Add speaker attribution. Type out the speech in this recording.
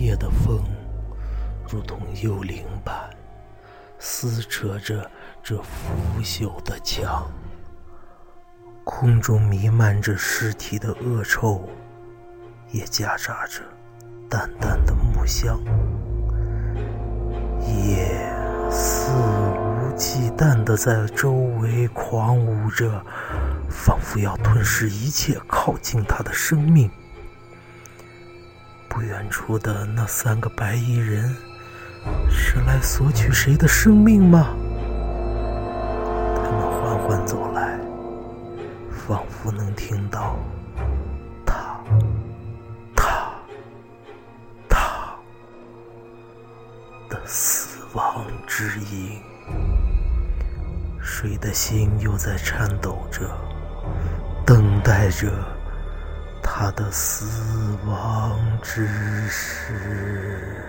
Speaker 1: 夜的风，如同幽灵般撕扯着这腐朽的墙。空中弥漫着尸体的恶臭，也夹杂着淡淡的木香。夜肆无忌惮地在周围狂舞着，仿佛要吞噬一切靠近他的生命。不远处的那三个白衣人，是来索取谁的生命吗？他们缓缓走来，仿佛能听到他、他、他的死亡之音。谁的心又在颤抖着，等待着？他的死亡之时。